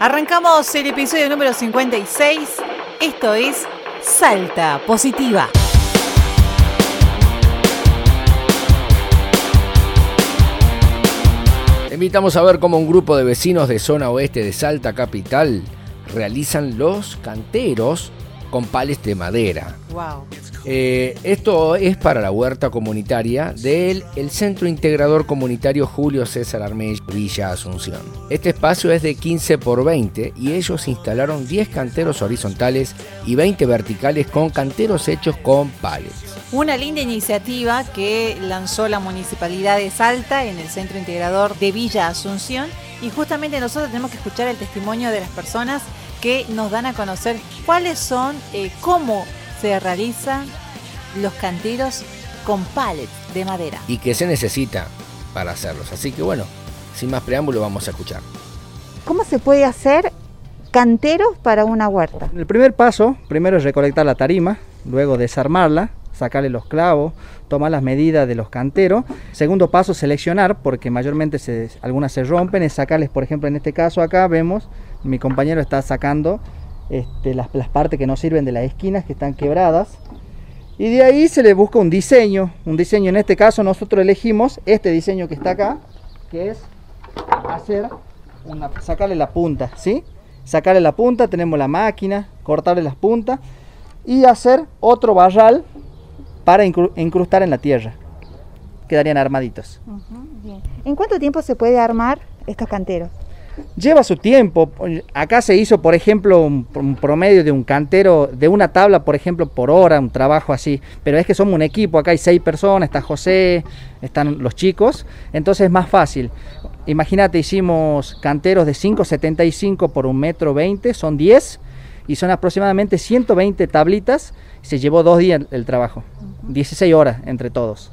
Arrancamos el episodio número 56. Esto es Salta Positiva. invitamos a ver cómo un grupo de vecinos de zona oeste de Salta Capital realizan los canteros con pales de madera. Wow. Eh, esto es para la huerta comunitaria del el Centro Integrador Comunitario Julio César Armés Villa Asunción. Este espacio es de 15 por 20 y ellos instalaron 10 canteros horizontales y 20 verticales con canteros hechos con pales. Una linda iniciativa que lanzó la Municipalidad de Salta en el Centro Integrador de Villa Asunción y justamente nosotros tenemos que escuchar el testimonio de las personas que nos dan a conocer cuáles son, eh, cómo se realizan los canteros con pallets de madera. Y qué se necesita para hacerlos. Así que bueno, sin más preámbulo vamos a escuchar. ¿Cómo se puede hacer canteros para una huerta? El primer paso, primero es recolectar la tarima, luego desarmarla, sacarle los clavos, tomar las medidas de los canteros. Segundo paso, seleccionar, porque mayormente se, algunas se rompen, es sacarles, por ejemplo, en este caso acá vemos, mi compañero está sacando este, las, partes que no sirven de las esquinas que están quebradas. Y de ahí se le busca un diseño. Un diseño, en este caso nosotros elegimos este diseño que está acá, que es hacer una, sacarle la punta, ¿sí? Sacarle la punta, tenemos la máquina, cortarle las puntas y hacer otro barral para incrustar en la tierra. Quedarían armaditos. ¿En cuánto tiempo se puede armar estos canteros? Lleva su tiempo. Acá se hizo, por ejemplo, un, promedio de un cantero, de una tabla, por ejemplo, por hora, un trabajo así. Pero es que somos un equipo, acá hay seis personas, está José, están los chicos, entonces es más fácil. Imagínate, hicimos canteros de 5,75 por un metro 20, son 10 y son aproximadamente 120 tablitas. Se llevó dos días el trabajo, 16 horas entre todos.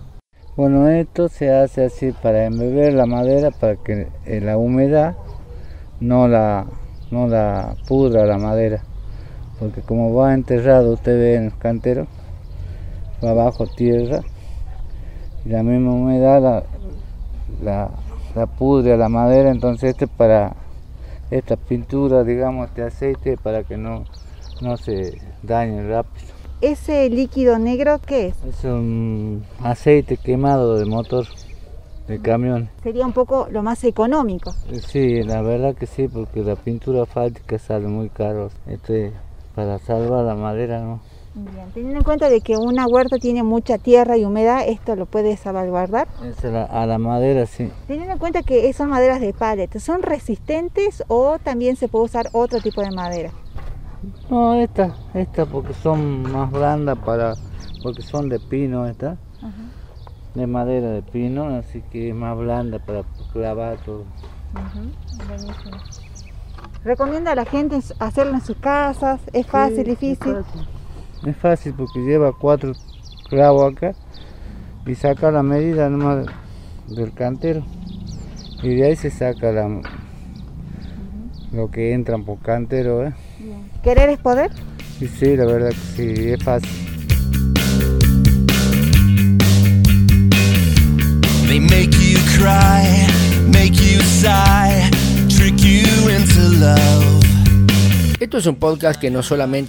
Bueno, esto se hace así para embeber la madera para que la humedad no la, no la pudra la madera, porque como va enterrado, usted ve en el cantero, va abajo tierra, y la misma humedad la, la, la pudre la madera, entonces este para esta pintura, digamos, de aceite para que no, no se dañe rápido. ¿Ese líquido negro qué es? Es un aceite quemado de motor de camión. Sería un poco lo más económico. Sí, la verdad que sí, porque la pintura asfáltica sale muy caro. Este, para salvar la madera, ¿no? Bien, teniendo en cuenta de que una huerta tiene mucha tierra y humedad, ¿esto lo puede salvaguardar? a la madera, sí. Teniendo en cuenta que son maderas de pallet, ¿son resistentes o también se puede usar otro tipo de madera? No, esta, esta porque son más blandas para, porque son de pino, esta de madera de pino, así que es más blanda para clavar todo. ¿Recomienda a la gente hacerlo en sus casas? ¿Es fácil, difícil? Es fácil. porque lleva cuatro clavos acá y saca la medida nomás del cantero y de ahí se saca la, lo que entran por cantero. ¿eh? ¿Querer es poder? Sí, sí, la verdad que sí, es fácil. Esto es un podcast que no solamente